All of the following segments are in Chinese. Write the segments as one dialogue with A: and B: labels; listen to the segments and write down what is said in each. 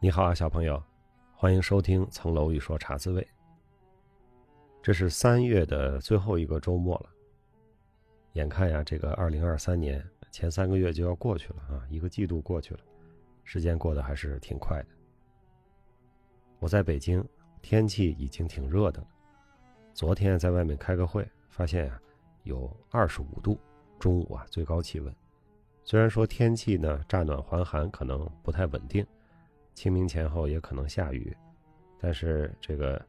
A: 你好啊，小朋友，欢迎收听《层楼一说茶滋味》。这是三月的最后一个周末了，眼看呀，这个二零二三年前三个月就要过去了啊，一个季度过去了，时间过得还是挺快的。我在北京，天气已经挺热的了。昨天在外面开个会，发现呀，有二十五度，中午啊最高气温。虽然说天气呢乍暖还寒，可能不太稳定。清明前后也可能下雨，但是这个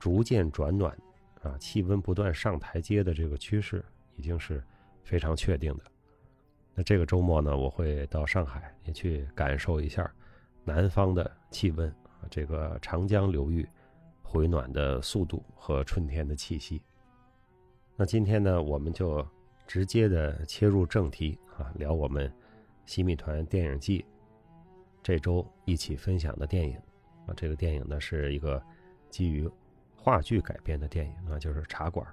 A: 逐渐转暖，啊，气温不断上台阶的这个趋势已经是非常确定的。那这个周末呢，我会到上海也去感受一下南方的气温，这个长江流域回暖的速度和春天的气息。那今天呢，我们就直接的切入正题啊，聊我们西米团电影季。这周一起分享的电影，啊，这个电影呢是一个基于话剧改编的电影啊，就是《茶馆》。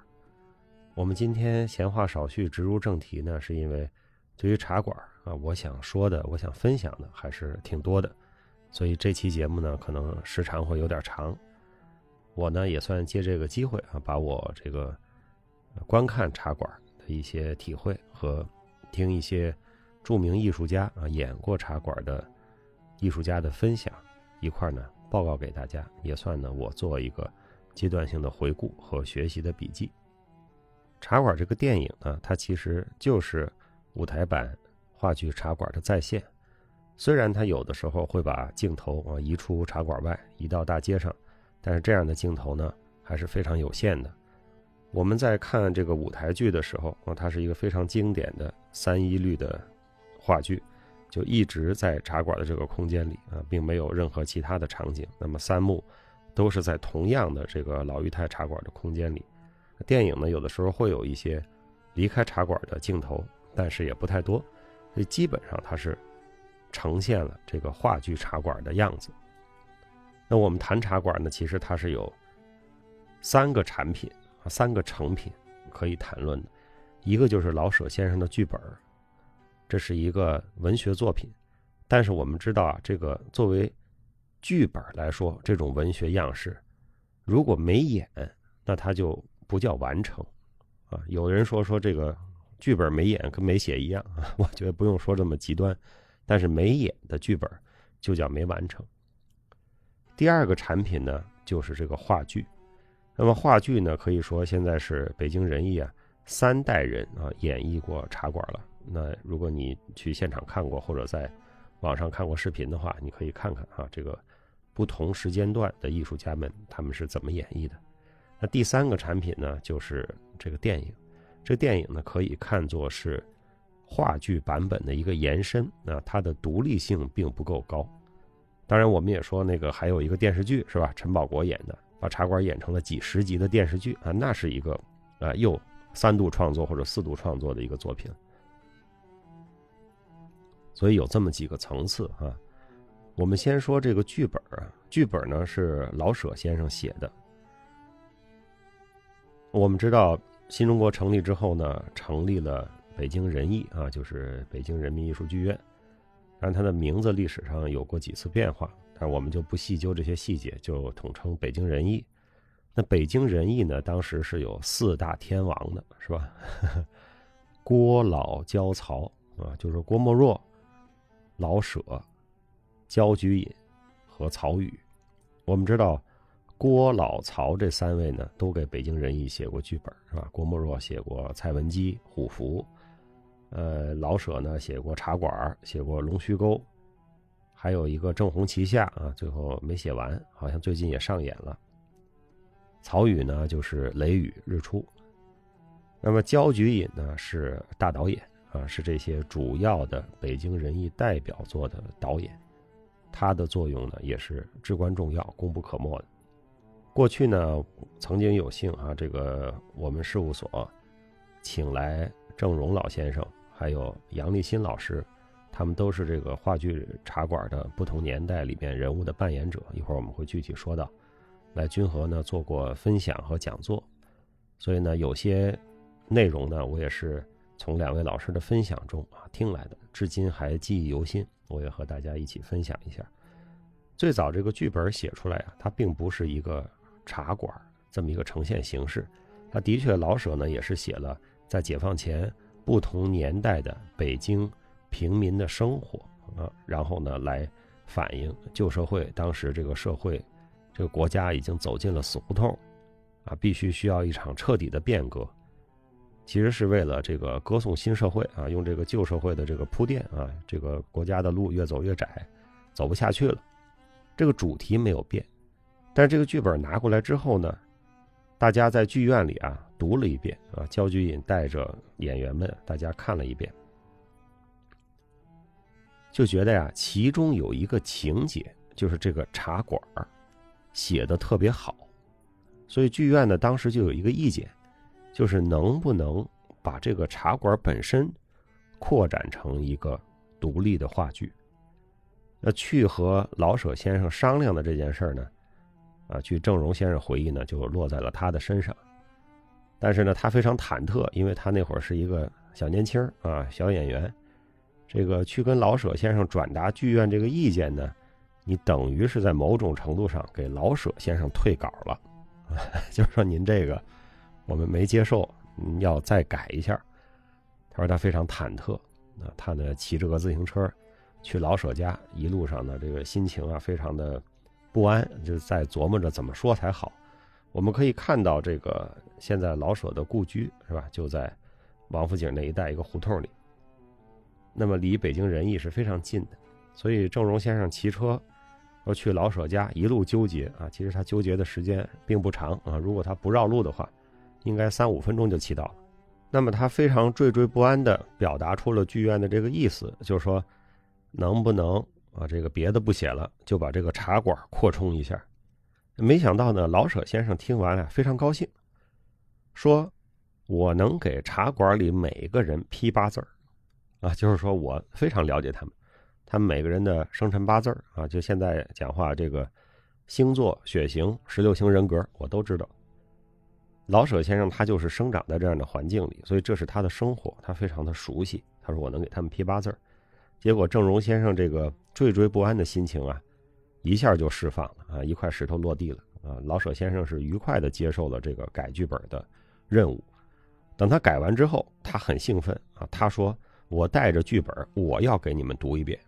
A: 我们今天闲话少叙，直入正题呢，是因为对于《茶馆》啊，我想说的，我想分享的还是挺多的，所以这期节目呢，可能时长会有点长。我呢也算借这个机会啊，把我这个观看《茶馆》的一些体会和听一些著名艺术家啊演过《茶馆》的。艺术家的分享一块呢，报告给大家，也算呢我做一个阶段性的回顾和学习的笔记。茶馆这个电影呢，它其实就是舞台版话剧《茶馆》的再现。虽然它有的时候会把镜头啊移出茶馆外，移到大街上，但是这样的镜头呢还是非常有限的。我们在看这个舞台剧的时候啊，它是一个非常经典的三一律的话剧。就一直在茶馆的这个空间里啊，并没有任何其他的场景。那么三幕都是在同样的这个老裕泰茶馆的空间里。电影呢，有的时候会有一些离开茶馆的镜头，但是也不太多。所以基本上它是呈现了这个话剧茶馆的样子。那我们谈茶馆呢，其实它是有三个产品啊，三个成品可以谈论的。一个就是老舍先生的剧本这是一个文学作品，但是我们知道啊，这个作为剧本来说，这种文学样式，如果没演，那它就不叫完成啊。有人说说这个剧本没演跟没写一样啊，我觉得不用说这么极端，但是没演的剧本就叫没完成。第二个产品呢，就是这个话剧。那么话剧呢，可以说现在是北京人艺啊三代人啊演绎过茶馆了。那如果你去现场看过，或者在网上看过视频的话，你可以看看啊，这个不同时间段的艺术家们他们是怎么演绎的。那第三个产品呢，就是这个电影。这电影呢，可以看作是话剧版本的一个延伸啊，它的独立性并不够高。当然，我们也说那个还有一个电视剧是吧？陈宝国演的，把茶馆演成了几十集的电视剧啊，那是一个啊又三度创作或者四度创作的一个作品。所以有这么几个层次啊，我们先说这个剧本啊，剧本呢是老舍先生写的。我们知道新中国成立之后呢，成立了北京人艺啊，就是北京人民艺术剧院，但它的名字历史上有过几次变化，但我们就不细究这些细节，就统称北京人艺。那北京人艺呢，当时是有四大天王的，是吧？郭老焦曹啊，就是郭沫若。老舍、焦菊隐和曹禺，我们知道郭、老、曹这三位呢，都给北京人艺写过剧本，是吧？郭沫若写过《蔡文姬》《虎符》，呃，老舍呢写过《茶馆》，写过《龙须沟》，还有一个《正红旗下》啊，最后没写完，好像最近也上演了。曹禺呢就是《雷雨》《日出》，那么焦菊隐呢是大导演。啊，是这些主要的北京人艺代表作的导演，他的作用呢也是至关重要、功不可没的。过去呢，曾经有幸啊，这个我们事务所请来郑荣老先生，还有杨立新老师，他们都是这个话剧茶馆的不同年代里面人物的扮演者。一会儿我们会具体说到，来君和呢做过分享和讲座，所以呢，有些内容呢，我也是。从两位老师的分享中啊听来的，至今还记忆犹新。我也和大家一起分享一下。最早这个剧本写出来啊，它并不是一个茶馆这么一个呈现形式，它的确老舍呢也是写了在解放前不同年代的北京平民的生活啊，然后呢来反映旧社会当时这个社会，这个国家已经走进了死胡同，啊，必须需要一场彻底的变革。其实是为了这个歌颂新社会啊，用这个旧社会的这个铺垫啊，这个国家的路越走越窄，走不下去了。这个主题没有变，但是这个剧本拿过来之后呢，大家在剧院里啊读了一遍啊，焦菊隐带着演员们大家看了一遍，就觉得呀，其中有一个情节就是这个茶馆写的特别好，所以剧院呢当时就有一个意见。就是能不能把这个茶馆本身扩展成一个独立的话剧？那去和老舍先生商量的这件事呢，啊，据郑荣先生回忆呢，就落在了他的身上。但是呢，他非常忐忑，因为他那会儿是一个小年轻啊，小演员。这个去跟老舍先生转达剧院这个意见呢，你等于是在某种程度上给老舍先生退稿了，就是说您这个。我们没接受，要再改一下。他说他非常忐忑，啊，他呢骑着个自行车去老舍家，一路上呢这个心情啊非常的不安，就在琢磨着怎么说才好。我们可以看到这个现在老舍的故居是吧，就在王府井那一带一个胡同里，那么离北京人艺是非常近的，所以郑荣先生骑车要去老舍家，一路纠结啊，其实他纠结的时间并不长啊，如果他不绕路的话。应该三五分钟就骑到了，那么他非常惴惴不安地表达出了剧院的这个意思，就是说，能不能啊，这个别的不写了，就把这个茶馆扩充一下。没想到呢，老舍先生听完了非常高兴，说：“我能给茶馆里每个人批八字儿，啊，就是说我非常了解他们，他们每个人的生辰八字儿啊，就现在讲话这个星座、血型、十六型人格，我都知道。”老舍先生他就是生长在这样的环境里，所以这是他的生活，他非常的熟悉。他说：“我能给他们批八字儿。”结果郑荣先生这个惴惴不安的心情啊，一下就释放了啊，一块石头落地了啊。老舍先生是愉快的接受了这个改剧本的任务。等他改完之后，他很兴奋啊，他说：“我带着剧本，我要给你们读一遍。”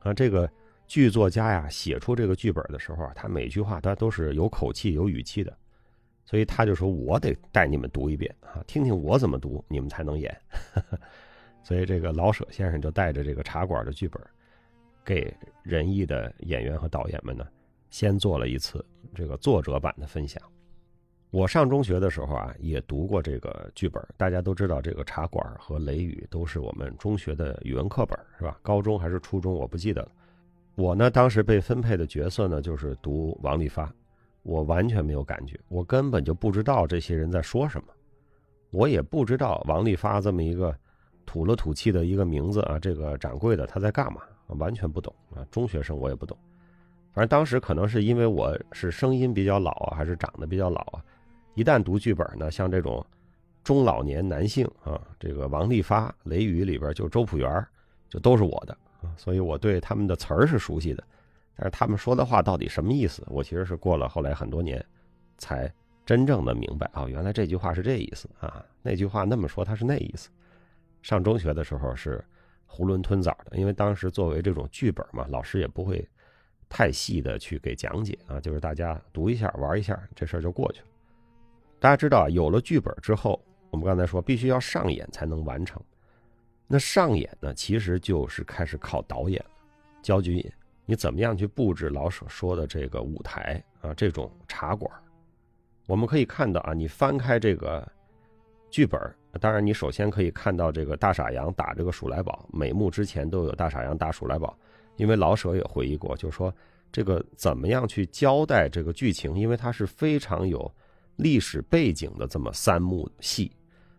A: 啊，这个剧作家呀，写出这个剧本的时候啊，他每句话他都是有口气、有语气的。所以他就说：“我得带你们读一遍啊，听听我怎么读，你们才能演。”所以这个老舍先生就带着这个茶馆的剧本，给仁义的演员和导演们呢，先做了一次这个作者版的分享。我上中学的时候啊，也读过这个剧本。大家都知道，这个茶馆和雷雨都是我们中学的语文课本，是吧？高中还是初中，我不记得了。我呢，当时被分配的角色呢，就是读王利发。我完全没有感觉，我根本就不知道这些人在说什么，我也不知道王利发这么一个土了土气的一个名字啊，这个掌柜的他在干嘛，完全不懂啊，中学生我也不懂，反正当时可能是因为我是声音比较老啊，还是长得比较老啊，一旦读剧本呢，像这种中老年男性啊，这个王利发、雷雨里边就周朴园就都是我的啊，所以我对他们的词儿是熟悉的。但是他们说的话到底什么意思？我其实是过了后来很多年，才真正的明白啊，原来这句话是这意思啊，那句话那么说他是那意思。上中学的时候是囫囵吞枣的，因为当时作为这种剧本嘛，老师也不会太细的去给讲解啊，就是大家读一下玩一下，这事儿就过去了。大家知道，有了剧本之后，我们刚才说必须要上演才能完成。那上演呢，其实就是开始靠导演了，焦菊隐。你怎么样去布置老舍说的这个舞台啊？这种茶馆，我们可以看到啊，你翻开这个剧本，当然你首先可以看到这个大傻羊打这个鼠来宝，每幕之前都有大傻羊打鼠来宝，因为老舍也回忆过，就是说这个怎么样去交代这个剧情，因为它是非常有历史背景的这么三幕戏，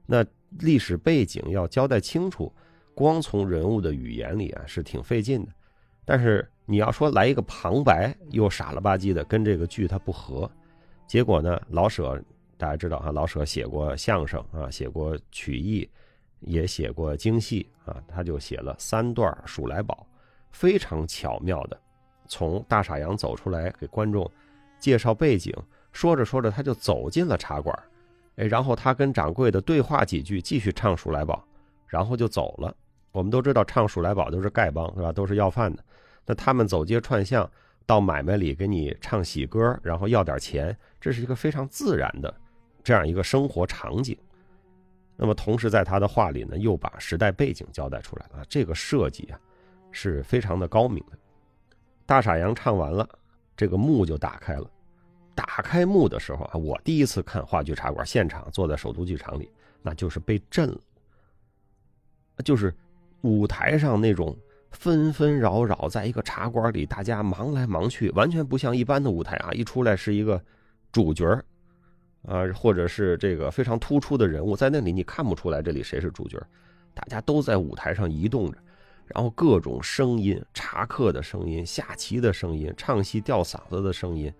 A: 那历史背景要交代清楚，光从人物的语言里啊是挺费劲的。但是你要说来一个旁白又傻了吧唧的，跟这个剧它不合，结果呢，老舍大家知道哈，老舍写过相声啊，写过曲艺，也写过京戏啊，他就写了三段《鼠来宝》，非常巧妙的从大傻洋走出来，给观众介绍背景。说着说着，他就走进了茶馆，哎，然后他跟掌柜的对话几句，继续唱《数来宝》，然后就走了。我们都知道，唱《数来宝》都是丐帮，是吧？都是要饭的。那他们走街串巷，到买卖里给你唱喜歌，然后要点钱，这是一个非常自然的这样一个生活场景。那么，同时在他的画里呢，又把时代背景交代出来了。这个设计啊，是非常的高明的。大傻羊唱完了，这个幕就打开了。打开幕的时候啊，我第一次看话剧茶馆现场，坐在首都剧场里，那就是被震了。就是舞台上那种纷纷扰扰，在一个茶馆里，大家忙来忙去，完全不像一般的舞台啊，一出来是一个主角啊，或者是这个非常突出的人物，在那里你看不出来这里谁是主角大家都在舞台上移动着，然后各种声音，茶客的声音，下棋的声音，唱戏吊嗓子的声音。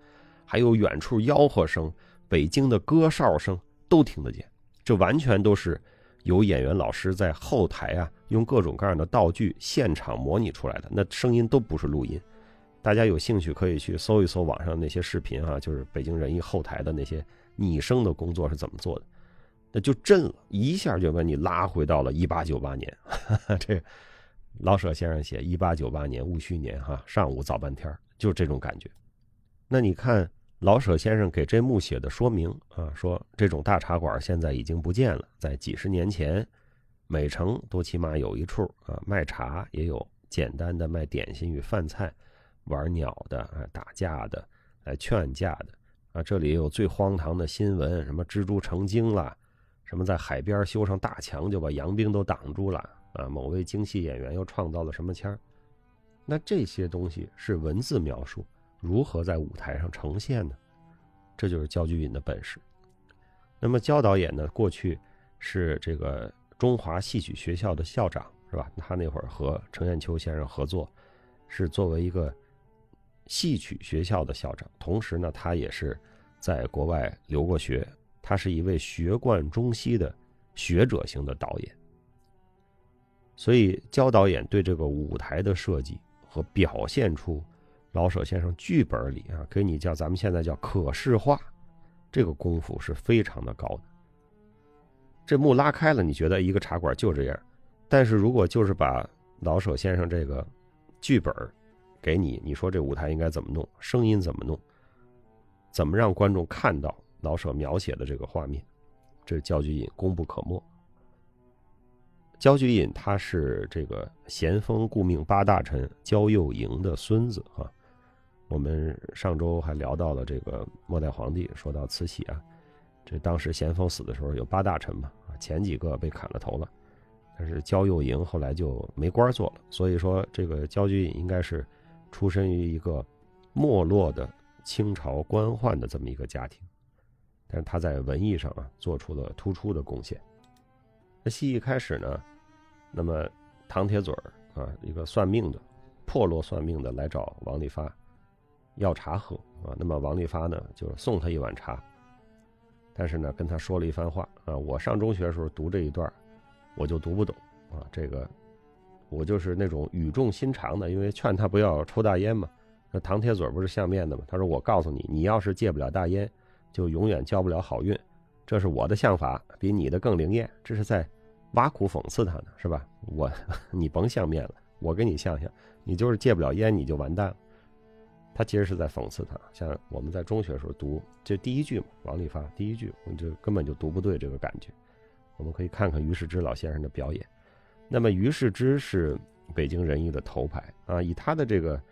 A: 还有远处吆喝声、北京的歌哨声都听得见，这完全都是有演员老师在后台啊，用各种各样的道具现场模拟出来的。那声音都不是录音，大家有兴趣可以去搜一搜网上那些视频啊，就是北京人艺后台的那些拟声的工作是怎么做的，那就震了一下，就把你拉回到了一八九八年。这老舍先生写一八九八年戊戌年哈，上午早半天就这种感觉。那你看。老舍先生给这幕写的说明啊，说这种大茶馆现在已经不见了。在几十年前，每城都起码有一处啊，卖茶也有简单的卖点心与饭菜，玩鸟的啊，打架的，来劝架的啊。这里有最荒唐的新闻，什么蜘蛛成精了，什么在海边修上大墙就把洋兵都挡住了啊。某位京戏演员又创造了什么腔儿？那这些东西是文字描述。如何在舞台上呈现呢？这就是焦菊隐的本事。那么焦导演呢？过去是这个中华戏曲学校的校长，是吧？他那会儿和程砚秋先生合作，是作为一个戏曲学校的校长。同时呢，他也是在国外留过学，他是一位学贯中西的学者型的导演。所以焦导演对这个舞台的设计和表现出。老舍先生剧本里啊，给你叫咱们现在叫可视化，这个功夫是非常的高的。这幕拉开了，你觉得一个茶馆就这样，但是如果就是把老舍先生这个剧本给你，你说这舞台应该怎么弄，声音怎么弄，怎么让观众看到老舍描写的这个画面，这焦菊隐功不可没。焦菊隐他是这个咸丰顾命八大臣焦佑营的孙子啊。我们上周还聊到了这个末代皇帝，说到慈禧啊，这当时咸丰死的时候有八大臣嘛，前几个被砍了头了，但是焦佑营后来就没官做了，所以说这个焦菊隐应该是出身于一个没落的清朝官宦的这么一个家庭，但是他在文艺上啊做出了突出的贡献。那戏一开始呢，那么唐铁嘴啊一个算命的，破落算命的来找王利发。要茶喝啊，那么王利发呢就送他一碗茶，但是呢跟他说了一番话啊，我上中学的时候读这一段，我就读不懂啊，这个我就是那种语重心长的，因为劝他不要抽大烟嘛。那唐铁嘴不是相面的嘛，他说我告诉你，你要是戒不了大烟，就永远交不了好运，这是我的相法，比你的更灵验，这是在挖苦讽刺他呢，是吧？我 你甭相面了，我跟你相相，你就是戒不了烟，你就完蛋了。他其实是在讽刺他，像我们在中学的时候读，这第一句嘛，王利发第一句，我们就根本就读不对这个感觉。我们可以看看于世之老先生的表演。那么于世之是北京人艺的头牌啊，以他的这个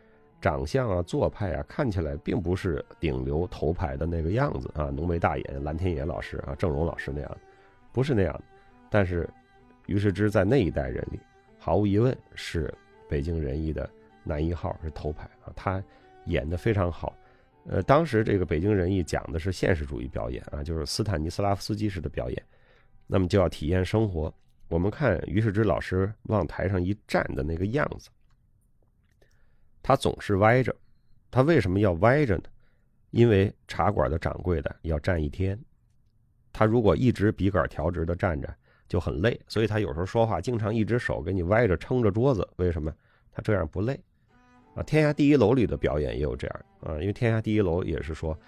A: 长相啊、做派啊，看起来并不是顶流头牌的那个样子啊，浓眉大眼，蓝天野老师啊、郑荣老师那样，不是那样的。但是于世之在那一代人里，毫无疑问是北京人艺的男一号，是头牌啊，他。演得非常好，呃，当时这个北京人艺讲的是现实主义表演啊，就是斯坦尼斯拉夫斯基式的表演，那么就要体验生活。我们看于世之老师往台上一站的那个样子，他总是歪着，他为什么要歪着呢？因为茶馆的掌柜的要站一天，他如果一直笔杆调直的站着就很累，所以他有时候说话经常一只手给你歪着撑着桌子，为什么？他这样不累。啊，《天下第一楼》里的表演也有这样啊，因为《天下第一楼》也是说，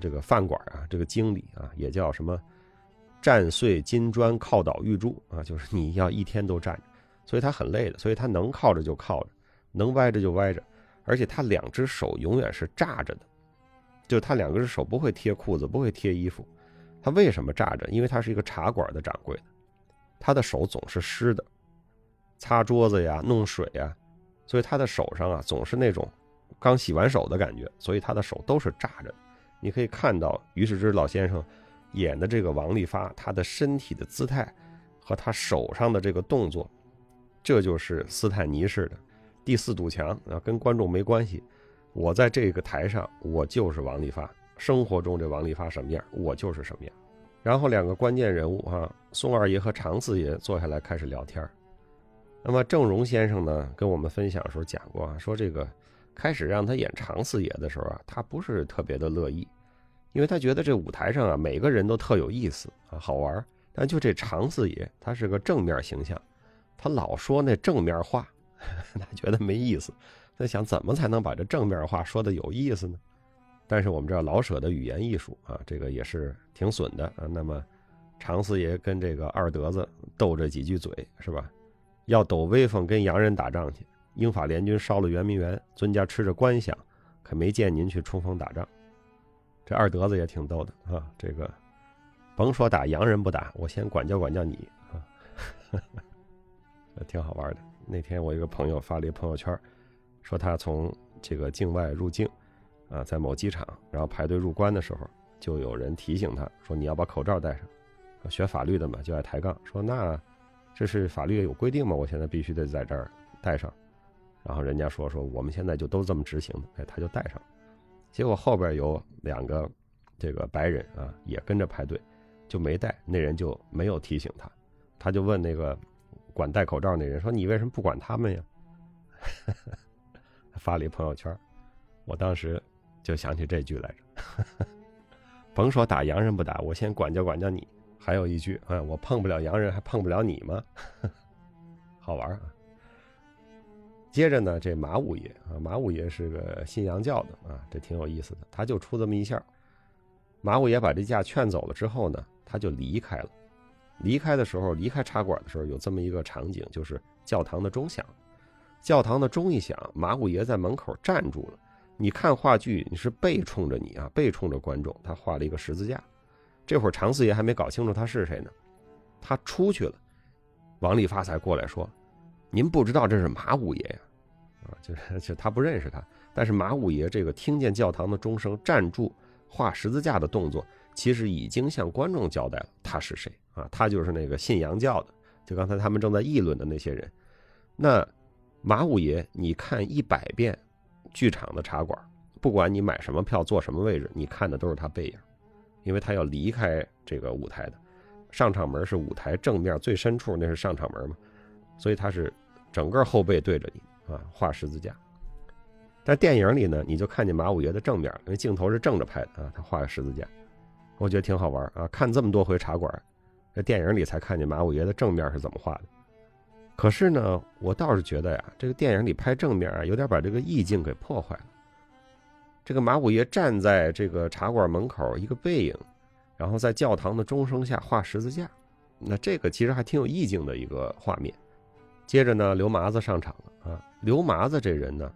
A: 这个饭馆啊，这个经理啊，也叫什么“站碎金砖靠倒玉柱”啊，就是你要一天都站着，所以他很累的，所以他能靠着就靠着，能歪着就歪着，而且他两只手永远是炸着的，就他两只手不会贴裤子，不会贴衣服，他为什么炸着？因为他是一个茶馆的掌柜的，他的手总是湿的，擦桌子呀，弄水呀。所以他的手上啊，总是那种刚洗完手的感觉，所以他的手都是炸着。你可以看到于世之老先生演的这个王利发，他的身体的姿态和他手上的这个动作，这就是斯坦尼式的第四堵墙啊，跟观众没关系。我在这个台上，我就是王利发，生活中这王利发什么样，我就是什么样。然后两个关键人物啊，宋二爷和常四爷坐下来开始聊天。那么郑荣先生呢，跟我们分享的时候讲过啊，说这个开始让他演常四爷的时候啊，他不是特别的乐意，因为他觉得这舞台上啊，每个人都特有意思啊，好玩但就这常四爷，他是个正面形象，他老说那正面话，他觉得没意思。他想怎么才能把这正面话说的有意思呢？但是我们知道老舍的语言艺术啊，这个也是挺损的啊。那么常四爷跟这个二德子斗这几句嘴，是吧？要抖威风跟洋人打仗去，英法联军烧了圆明园，尊家吃着官饷，可没见您去冲锋打仗。这二德子也挺逗的啊，这个甭说打洋人不打，我先管教管教你啊，挺好玩的。那天我一个朋友发了一朋友圈，说他从这个境外入境，啊，在某机场，然后排队入关的时候，就有人提醒他说你要把口罩戴上。学法律的嘛，就爱抬杠，说那。这是法律有规定吗？我现在必须得在这儿戴上，然后人家说说我们现在就都这么执行的，哎，他就戴上，结果后边有两个这个白人啊也跟着排队，就没戴，那人就没有提醒他，他就问那个管戴口罩那人说你为什么不管他们呀？发了一朋友圈，我当时就想起这句来着，甭说打洋人不打，我先管教管教你。还有一句啊，我碰不了洋人，还碰不了你吗？好玩啊！接着呢，这马五爷啊，马五爷是个信洋教的啊，这挺有意思的。他就出这么一下，马五爷把这架劝走了之后呢，他就离开了。离开的时候，离开茶馆的时候，有这么一个场景，就是教堂的钟响。教堂的钟一响，马五爷在门口站住了。你看话剧，你是背冲着你啊，背冲着观众，他画了一个十字架。这会儿常四爷还没搞清楚他是谁呢，他出去了，王利发才过来说：“您不知道这是马五爷呀？”啊，就是就他不认识他，但是马五爷这个听见教堂的钟声站住画十字架的动作，其实已经向观众交代了他是谁啊，他就是那个信洋教的，就刚才他们正在议论的那些人。那马五爷，你看一百遍剧场的茶馆，不管你买什么票坐什么位置，你看的都是他背影。因为他要离开这个舞台的，上场门是舞台正面最深处，那是上场门嘛，所以他是整个后背对着你啊，画十字架。在电影里呢，你就看见马五爷的正面，因为镜头是正着拍的啊，他画个十字架，我觉得挺好玩啊。看这么多回茶馆，这电影里才看见马五爷的正面是怎么画的。可是呢，我倒是觉得呀，这个电影里拍正面啊，有点把这个意境给破坏了。这个马五爷站在这个茶馆门口，一个背影，然后在教堂的钟声下画十字架，那这个其实还挺有意境的一个画面。接着呢，刘麻子上场了啊。刘麻子这人呢，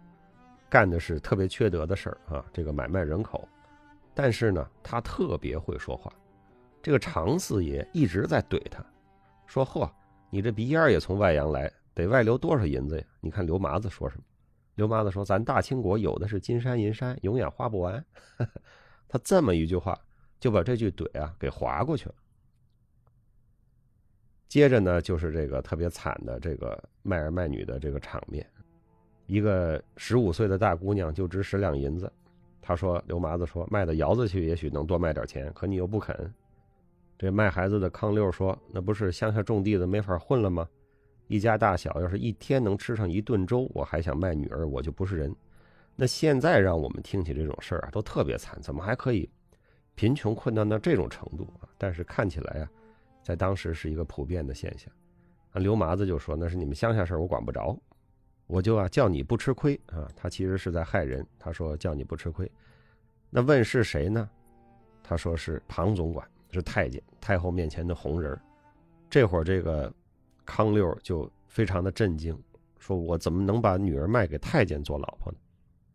A: 干的是特别缺德的事儿啊，这个买卖人口。但是呢，他特别会说话。这个常四爷一直在怼他，说：“嚯，你这鼻烟也从外洋来，得外流多少银子呀？”你看刘麻子说什么？刘麻子说：“咱大清国有的是金山银山，永远花不完。”他这么一句话，就把这句怼啊给划过去了。接着呢，就是这个特别惨的这个卖儿卖女的这个场面。一个十五岁的大姑娘就值十两银子，他说：“刘麻子说卖到窑子去，也许能多卖点钱，可你又不肯。”这卖孩子的康六说：“那不是乡下种地的没法混了吗？”一家大小要是一天能吃上一顿粥，我还想卖女儿，我就不是人。那现在让我们听起这种事儿啊，都特别惨。怎么还可以贫穷困难到这种程度啊？但是看起来啊，在当时是一个普遍的现象。啊，刘麻子就说：“那是你们乡下事儿，我管不着。我就啊叫你不吃亏啊。他其实是在害人。他说叫你不吃亏。那问是谁呢？他说是庞总管，是太监，太后面前的红人。这会儿这个康六就非常的震惊，说我怎么能把女儿卖给太监做老婆呢？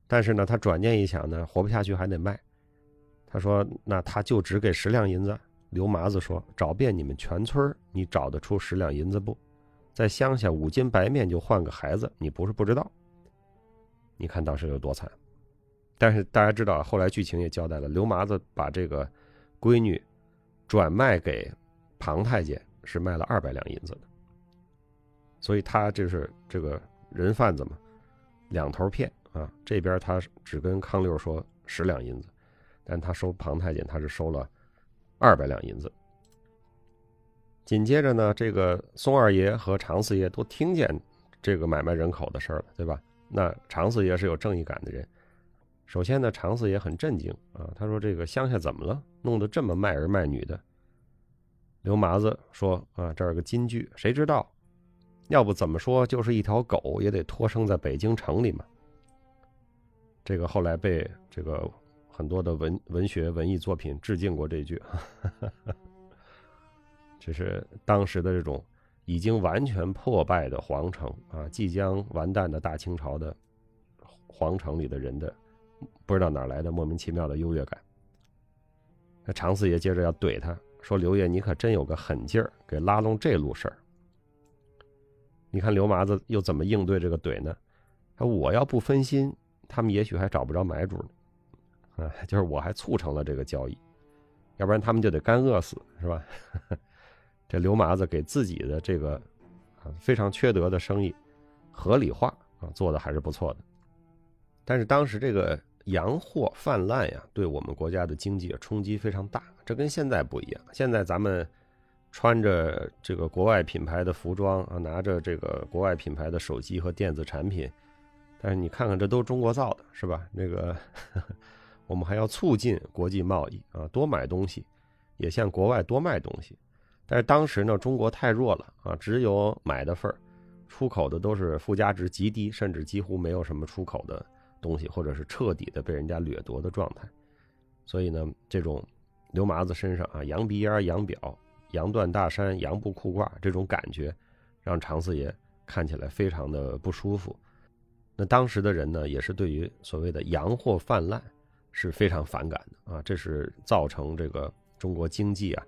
A: 但是呢，他转念一想呢，活不下去还得卖。他说那他就只给十两银子。刘麻子说找遍你们全村你找得出十两银子不？在乡下五斤白面就换个孩子，你不是不知道。你看当时有多惨。但是大家知道，后来剧情也交代了，刘麻子把这个闺女转卖给庞太监，是卖了二百两银子的。所以他就是这个人贩子嘛，两头骗啊。这边他只跟康六说十两银子，但他收庞太监，他是收了二百两银子。紧接着呢，这个宋二爷和常四爷都听见这个买卖人口的事儿了，对吧？那常四爷是有正义感的人。首先呢，常四爷很震惊啊，他说：“这个乡下怎么了？弄得这么卖儿卖女的。”刘麻子说：“啊，这儿有个金句，谁知道？要不怎么说就是一条狗也得托生在北京城里嘛。”这个后来被这个很多的文文学文艺作品致敬过这句，这是当时的这种已经完全破败的皇城啊，即将完蛋的大清朝的皇城里的人的。不知道哪来的莫名其妙的优越感。那常四爷接着要怼他说：“刘爷，你可真有个狠劲儿，给拉拢这路事儿。”你看刘麻子又怎么应对这个怼呢？他我要不分心，他们也许还找不着买主呢。啊，就是我还促成了这个交易，要不然他们就得干饿死，是吧？这刘麻子给自己的这个啊非常缺德的生意合理化啊，做的还是不错的。但是当时这个洋货泛滥呀，对我们国家的经济冲击非常大。这跟现在不一样。现在咱们穿着这个国外品牌的服装啊，拿着这个国外品牌的手机和电子产品，但是你看看，这都中国造的，是吧？那个 我们还要促进国际贸易啊，多买东西，也向国外多卖东西。但是当时呢，中国太弱了啊，只有买的份儿，出口的都是附加值极低，甚至几乎没有什么出口的。东西，或者是彻底的被人家掠夺的状态，所以呢，这种刘麻子身上啊，羊鼻烟、羊表、羊缎大衫、羊布裤褂这种感觉，让常四爷看起来非常的不舒服。那当时的人呢，也是对于所谓的洋货泛滥是非常反感的啊，这是造成这个中国经济啊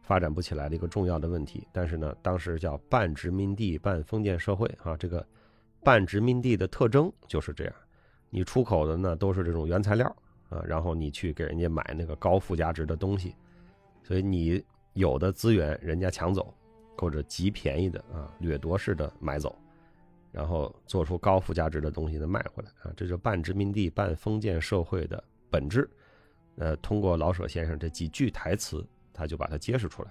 A: 发展不起来的一个重要的问题。但是呢，当时叫半殖民地半封建社会啊，这个半殖民地的特征就是这样。你出口的呢都是这种原材料啊，然后你去给人家买那个高附加值的东西，所以你有的资源人家抢走，或者极便宜的啊掠夺式的买走，然后做出高附加值的东西再卖回来啊，这就半殖民地半封建社会的本质。呃，通过老舍先生这几句台词，他就把它揭示出来。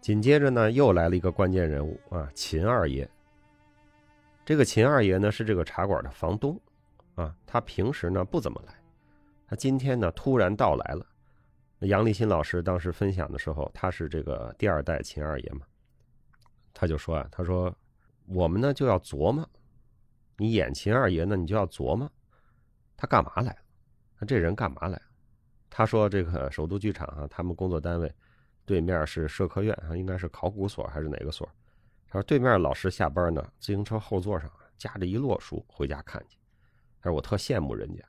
A: 紧接着呢，又来了一个关键人物啊，秦二爷。这个秦二爷呢是这个茶馆的房东。啊，他平时呢不怎么来，他今天呢突然到来了。杨立新老师当时分享的时候，他是这个第二代秦二爷嘛，他就说啊，他说我们呢就要琢磨，你演秦二爷呢，你就要琢磨他干嘛来了，他这人干嘛来了？他说这个首都剧场啊，他们工作单位对面是社科院啊，应该是考古所还是哪个所？他说对面老师下班呢，自行车后座上夹着一摞书回家看去。他说我特羡慕人家，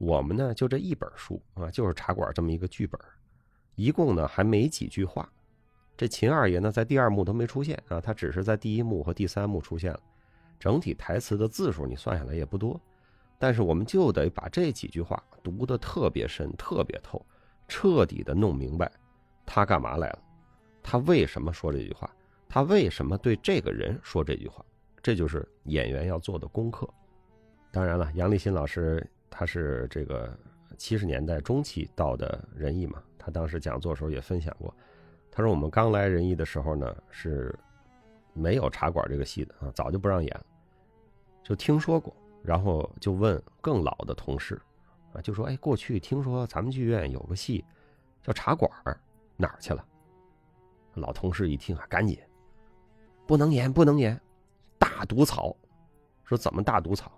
A: 我们呢就这一本书啊，就是茶馆这么一个剧本，一共呢还没几句话。这秦二爷呢在第二幕都没出现啊，他只是在第一幕和第三幕出现了。整体台词的字数你算下来也不多，但是我们就得把这几句话读得特别深、特别透，彻底的弄明白他干嘛来了，他为什么说这句话，他为什么对这个人说这句话，这就是演员要做的功课。当然了，杨立新老师他是这个七十年代中期到的仁义嘛，他当时讲座时候也分享过，他说我们刚来仁义的时候呢是没有茶馆这个戏的啊，早就不让演了，就听说过，然后就问更老的同事啊，就说哎，过去听说咱们剧院有个戏叫茶馆，哪儿去了？老同事一听啊，赶紧不能演，不能演，大毒草。说怎么大毒草？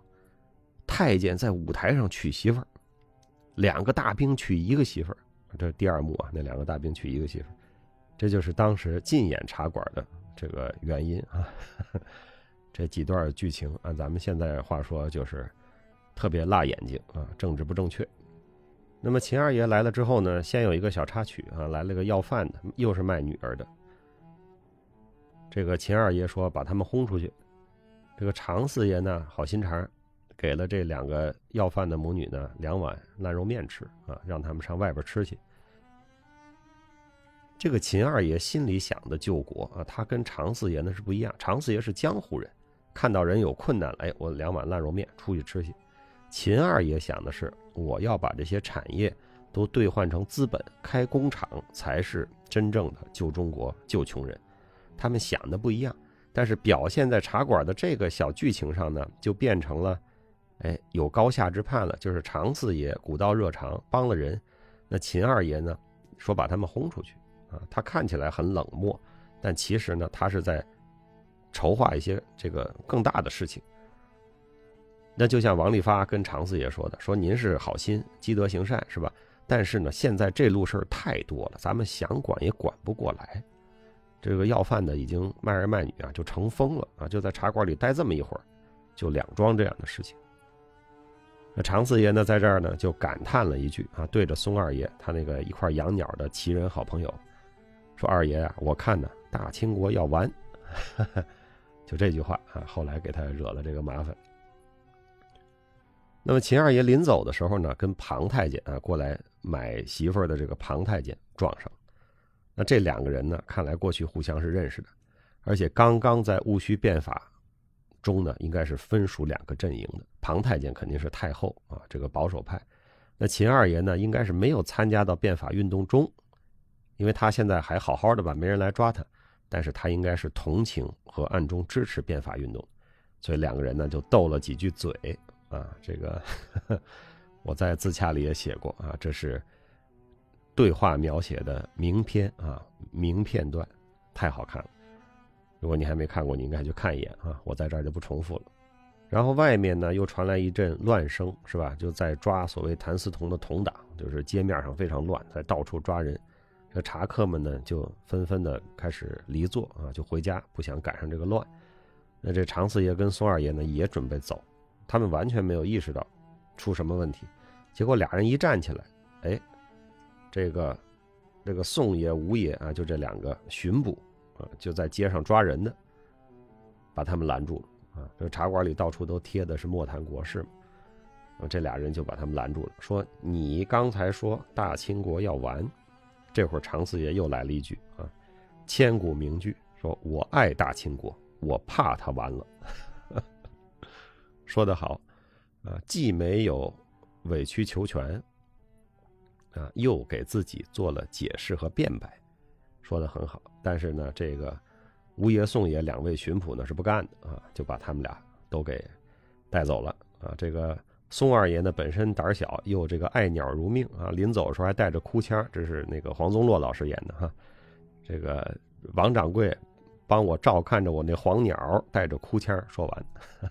A: 太监在舞台上娶媳妇儿，两个大兵娶一个媳妇儿，这是第二幕啊。那两个大兵娶一个媳妇儿，这就是当时禁演茶馆的这个原因啊。这几段剧情按咱们现在话说就是特别辣眼睛啊，政治不正确。那么秦二爷来了之后呢，先有一个小插曲啊，来了个要饭的，又是卖女儿的。这个秦二爷说把他们轰出去。这个常四爷呢，好心肠，给了这两个要饭的母女呢两碗烂肉面吃啊，让他们上外边吃去。这个秦二爷心里想的救国啊，他跟常四爷呢是不一样。常四爷是江湖人，看到人有困难了，哎，我两碗烂肉面出去吃去。秦二爷想的是，我要把这些产业都兑换成资本，开工厂才是真正的救中国、救穷人。他们想的不一样，但是表现在茶馆的这个小剧情上呢，就变成了，哎，有高下之判了。就是常四爷古道热肠帮了人，那秦二爷呢，说把他们轰出去啊。他看起来很冷漠，但其实呢，他是在筹划一些这个更大的事情。那就像王利发跟常四爷说的：“说您是好心积德行善，是吧？但是呢，现在这路事儿太多了，咱们想管也管不过来。这个要饭的已经卖儿卖女啊，就成疯了啊！就在茶馆里待这么一会儿，就两桩这样的事情。那常四爷呢，在这儿呢就感叹了一句啊，对着松二爷他那个一块养鸟的奇人好朋友说：‘二爷啊，我看呢，大清国要完。’就这句话啊，后来给他惹了这个麻烦。”那么秦二爷临走的时候呢，跟庞太监啊过来买媳妇的这个庞太监撞上。那这两个人呢，看来过去互相是认识的，而且刚刚在戊戌变法中呢，应该是分属两个阵营的。庞太监肯定是太后啊，这个保守派。那秦二爷呢，应该是没有参加到变法运动中，因为他现在还好好的吧，没人来抓他。但是他应该是同情和暗中支持变法运动，所以两个人呢就斗了几句嘴。啊，这个 我在自洽里也写过啊，这是对话描写的名篇啊，名片段，太好看了。如果你还没看过，你应该去看一眼啊。我在这儿就不重复了。然后外面呢又传来一阵乱声，是吧？就在抓所谓谭嗣同的同党，就是街面上非常乱，在到处抓人。这茶客们呢就纷纷的开始离座啊，就回家，不想赶上这个乱。那这常四爷跟宋二爷呢也准备走。他们完全没有意识到出什么问题，结果俩人一站起来，哎，这个这个宋爷、吴爷啊，就这两个巡捕啊，就在街上抓人的，把他们拦住了啊。这个茶馆里到处都贴的是莫谈国事嘛，这俩人就把他们拦住了，说：“你刚才说大清国要完，这会儿常四爷又来了一句啊，千古名句，说我爱大清国，我怕他完了。”说得好，啊，既没有委曲求全，啊，又给自己做了解释和辩白，说的很好。但是呢，这个吴爷、宋爷两位巡捕呢是不干的啊，就把他们俩都给带走了啊。这个宋二爷呢本身胆小，又这个爱鸟如命啊，临走的时候还带着哭腔，这是那个黄宗洛老师演的哈。这个王掌柜帮我照看着我那黄鸟，带着哭腔说完。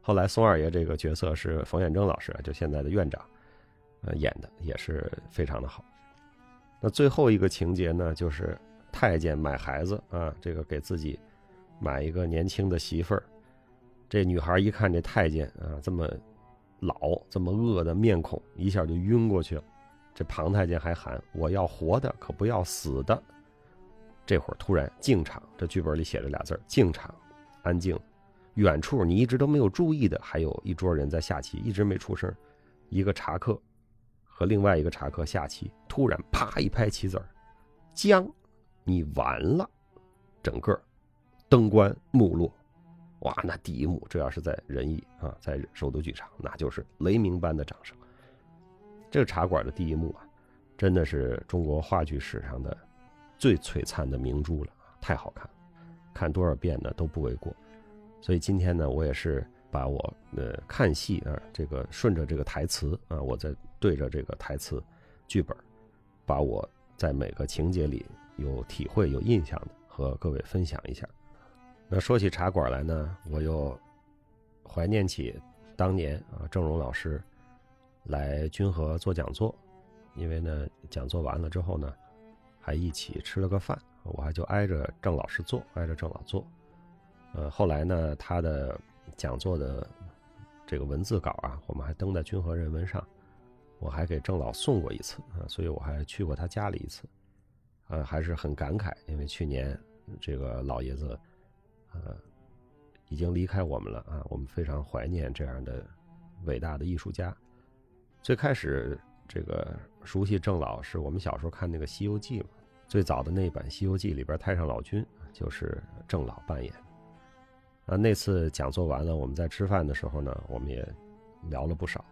A: 后来，松二爷这个角色是冯远征老师，就现在的院长，呃，演的也是非常的好。那最后一个情节呢，就是太监买孩子啊，这个给自己买一个年轻的媳妇儿。这女孩一看这太监啊，这么老、这么恶的面孔，一下就晕过去了。这庞太监还喊：“我要活的，可不要死的。”这会儿突然静场，这剧本里写着俩字儿：静场，安静。远处你一直都没有注意的，还有一桌人在下棋，一直没出声。一个茶客和另外一个茶客下棋，突然啪一拍棋子儿，将，你完了！整个灯关幕落，哇，那第一幕，这要是在仁义啊，在首都剧场，那就是雷鸣般的掌声。这个茶馆的第一幕啊，真的是中国话剧史上的最璀璨的明珠了，太好看，看多少遍呢都不为过。所以今天呢，我也是把我呃看戏啊，这个顺着这个台词啊，我在对着这个台词剧本，把我在每个情节里有体会、有印象的和各位分享一下。那说起茶馆来呢，我又怀念起当年啊，郑荣老师来君和做讲座，因为呢，讲座完了之后呢，还一起吃了个饭，我还就挨着郑老师坐，挨着郑老坐。呃，后来呢，他的讲座的这个文字稿啊，我们还登在君和人文上，我还给郑老送过一次啊，所以我还去过他家里一次，呃，还是很感慨，因为去年这个老爷子，呃。已经离开我们了啊！我们非常怀念这样的伟大的艺术家。最开始这个熟悉郑老是我们小时候看那个《西游记》嘛，最早的那版《西游记》里边太上老君就是郑老扮演。啊，那次讲座完了，我们在吃饭的时候呢，我们也聊了不少，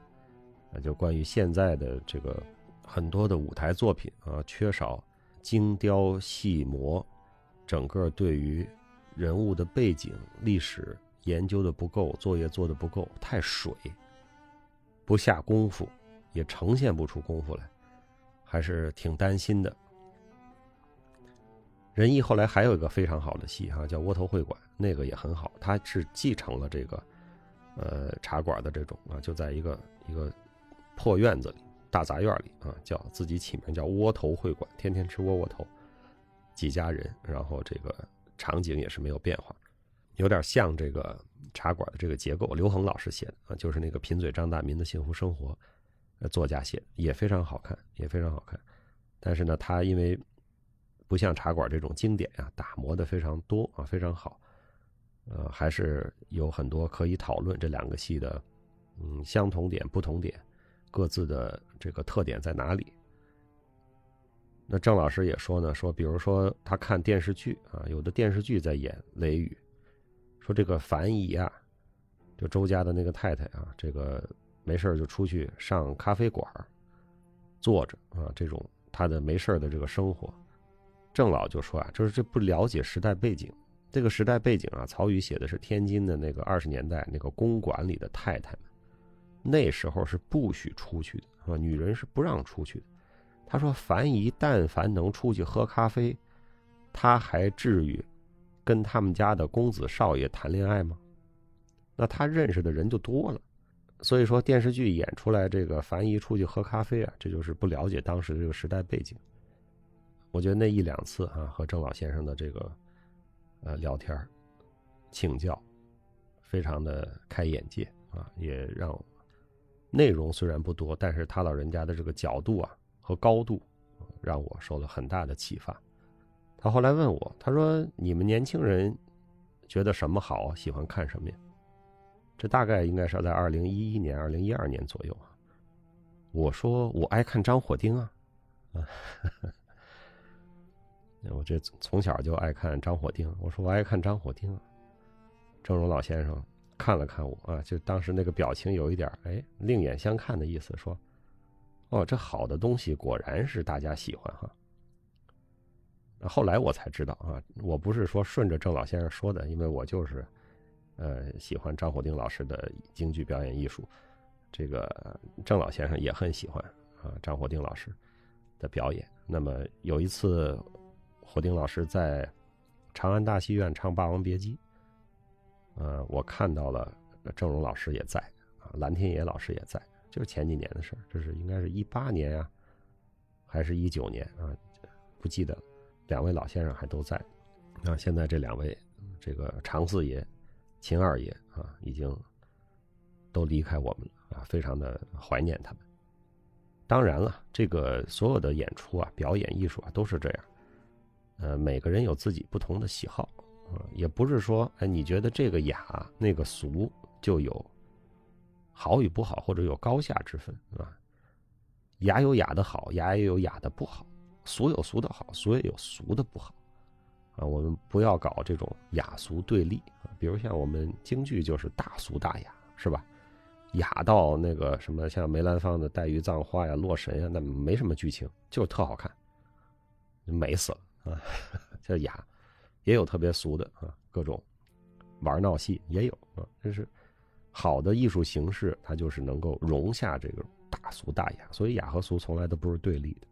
A: 啊，就关于现在的这个很多的舞台作品啊，缺少精雕细磨，整个对于。人物的背景、历史研究的不够，作业做的不够，太水，不下功夫，也呈现不出功夫来，还是挺担心的。仁义后来还有一个非常好的戏哈，叫《窝头会馆》，那个也很好，他是继承了这个，呃，茶馆的这种啊，就在一个一个破院子里、大杂院里啊，叫自己起名叫窝头会馆，天天吃窝窝头，几家人，然后这个。场景也是没有变化，有点像这个茶馆的这个结构。刘恒老师写的啊，就是那个贫嘴张大民的幸福生活，作家写的也非常好看，也非常好看。但是呢，他因为不像茶馆这种经典啊，打磨的非常多啊，非常好。呃，还是有很多可以讨论这两个戏的，嗯，相同点、不同点，各自的这个特点在哪里。那郑老师也说呢，说比如说他看电视剧啊，有的电视剧在演雷雨，说这个樊姨啊，就周家的那个太太啊，这个没事就出去上咖啡馆坐着啊，这种他的没事的这个生活，郑老就说啊，就是这不了解时代背景，这个时代背景啊，曹禺写的是天津的那个二十年代那个公馆里的太太们，那时候是不许出去的，是吧？女人是不让出去的。他说：“樊姨但凡能出去喝咖啡，他还至于跟他们家的公子少爷谈恋爱吗？那他认识的人就多了。所以说电视剧演出来这个樊姨出去喝咖啡啊，这就是不了解当时的这个时代背景。我觉得那一两次啊，和郑老先生的这个呃聊天请教，非常的开眼界啊，也让内容虽然不多，但是他老人家的这个角度啊。”和高度，让我受了很大的启发。他后来问我，他说：“你们年轻人觉得什么好？喜欢看什么呀？”这大概应该是在二零一一年、二零一二年左右啊。我说：“我爱看张火丁啊，啊，我这从小就爱看张火丁。”我说：“我爱看张火丁。”郑荣老先生看了看我啊，就当时那个表情有一点哎，另眼相看的意思，说。哦，这好的东西果然是大家喜欢哈。后来我才知道啊，我不是说顺着郑老先生说的，因为我就是，呃，喜欢张火丁老师的京剧表演艺术，这个郑老先生也很喜欢啊张火丁老师的表演。那么有一次，火丁老师在长安大戏院唱《霸王别姬》，呃，我看到了郑荣老师也在啊，蓝天野老师也在。就是前几年的事儿，这是应该是一八年呀，还是一九年啊？不记得了，两位老先生还都在。那现在这两位，这个常四爷、秦二爷啊，已经都离开我们了啊，非常的怀念他们。当然了，这个所有的演出啊、表演艺术啊，都是这样。呃，每个人有自己不同的喜好也不是说哎，你觉得这个雅，那个俗就有。好与不好，或者有高下之分，啊，雅有雅的好，雅也有雅的不好，俗有俗的好，俗也有俗的不好，啊，我们不要搞这种雅俗对立。比如像我们京剧就是大俗大雅，是吧？雅到那个什么，像梅兰芳的《黛玉葬花》呀、《洛神》呀，那没什么剧情，就是特好看，美死了啊！叫 雅，也有特别俗的啊，各种玩闹戏也有啊，这是。好的艺术形式，它就是能够容下这个大俗大雅，所以雅和俗从来都不是对立的，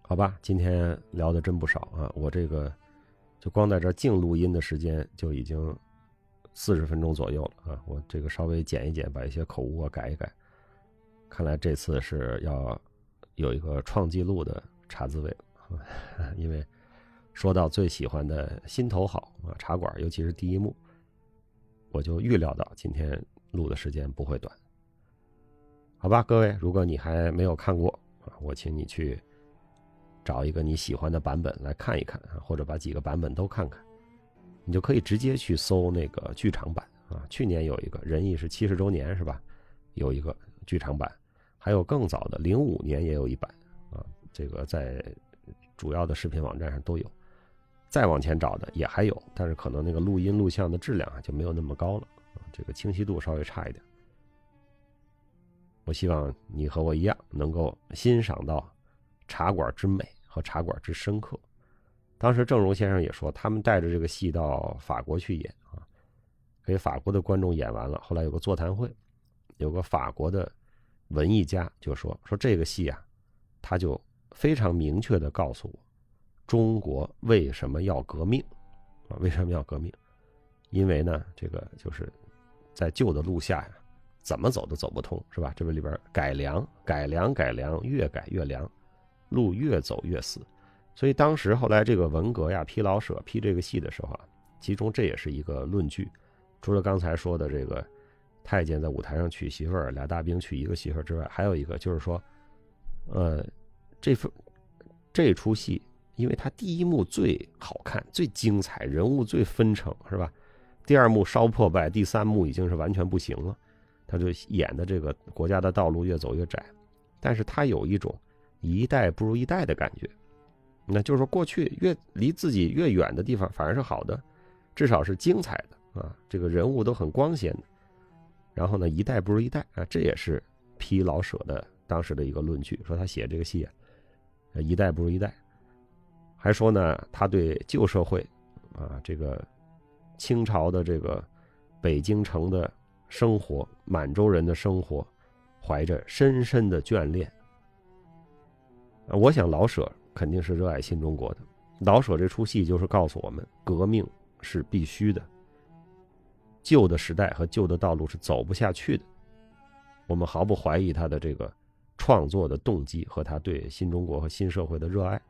A: 好吧？今天聊的真不少啊，我这个就光在这静录音的时间就已经四十分钟左右了啊，我这个稍微剪一剪，把一些口误啊改一改。看来这次是要有一个创纪录的茶滋味，因为说到最喜欢的心头好啊茶馆，尤其是第一幕，我就预料到今天录的时间不会短。好吧，各位，如果你还没有看过啊，我请你去找一个你喜欢的版本来看一看啊，或者把几个版本都看看，你就可以直接去搜那个剧场版啊。去年有一个仁义是七十周年是吧？有一个剧场版。还有更早的，零五年也有一版啊，这个在主要的视频网站上都有。再往前找的也还有，但是可能那个录音录像的质量啊就没有那么高了，这个清晰度稍微差一点。我希望你和我一样，能够欣赏到茶馆之美和茶馆之深刻。当时郑荣先生也说，他们带着这个戏到法国去演啊，给法国的观众演完了。后来有个座谈会，有个法国的。文艺家就说：“说这个戏啊，他就非常明确的告诉我，中国为什么要革命啊？为什么要革命？因为呢，这个就是在旧的路下呀，怎么走都走不通，是吧？这个里边改良、改良、改良，越改越凉，路越走越死。所以当时后来这个文革呀，批老舍批这个戏的时候啊，其中这也是一个论据。除了刚才说的这个。”太监在舞台上娶媳妇儿，俩大兵娶一个媳妇儿之外，还有一个就是说，呃，这份这出戏，因为它第一幕最好看、最精彩，人物最纷呈，是吧？第二幕稍破败，第三幕已经是完全不行了。他就演的这个国家的道路越走越窄，但是他有一种一代不如一代的感觉。那就是说，过去越离自己越远的地方反而是好的，至少是精彩的啊，这个人物都很光鲜的。然后呢，一代不如一代啊，这也是批老舍的当时的一个论据，说他写这个戏啊，一代不如一代。还说呢，他对旧社会啊，这个清朝的这个北京城的生活、满洲人的生活，怀着深深的眷恋。我想老舍肯定是热爱新中国的，老舍这出戏就是告诉我们，革命是必须的。旧的时代和旧的道路是走不下去的，我们毫不怀疑他的这个创作的动机和他对新中国和新社会的热爱。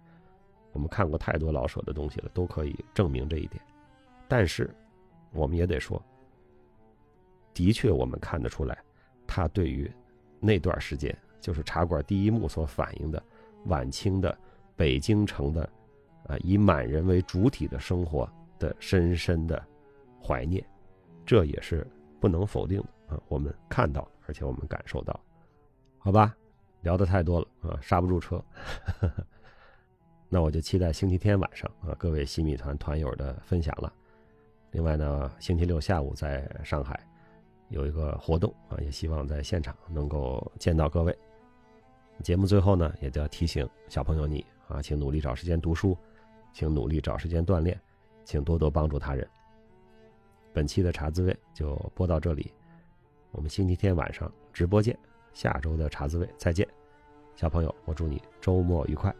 A: 我们看过太多老舍的东西了，都可以证明这一点。但是，我们也得说，的确我们看得出来，他对于那段时间，就是茶馆第一幕所反映的晚清的北京城的，啊，以满人为主体的生活的深深的怀念。这也是不能否定的啊！我们看到，而且我们感受到，好吧？聊的太多了啊，刹不住车。那我就期待星期天晚上啊，各位新米团团友的分享了。另外呢，星期六下午在上海有一个活动啊，也希望在现场能够见到各位。节目最后呢，也都要提醒小朋友你啊，请努力找时间读书，请努力找时间锻炼，请多多帮助他人。本期的茶滋味就播到这里，我们星期天晚上直播见。下周的茶滋味再见，小朋友，我祝你周末愉快。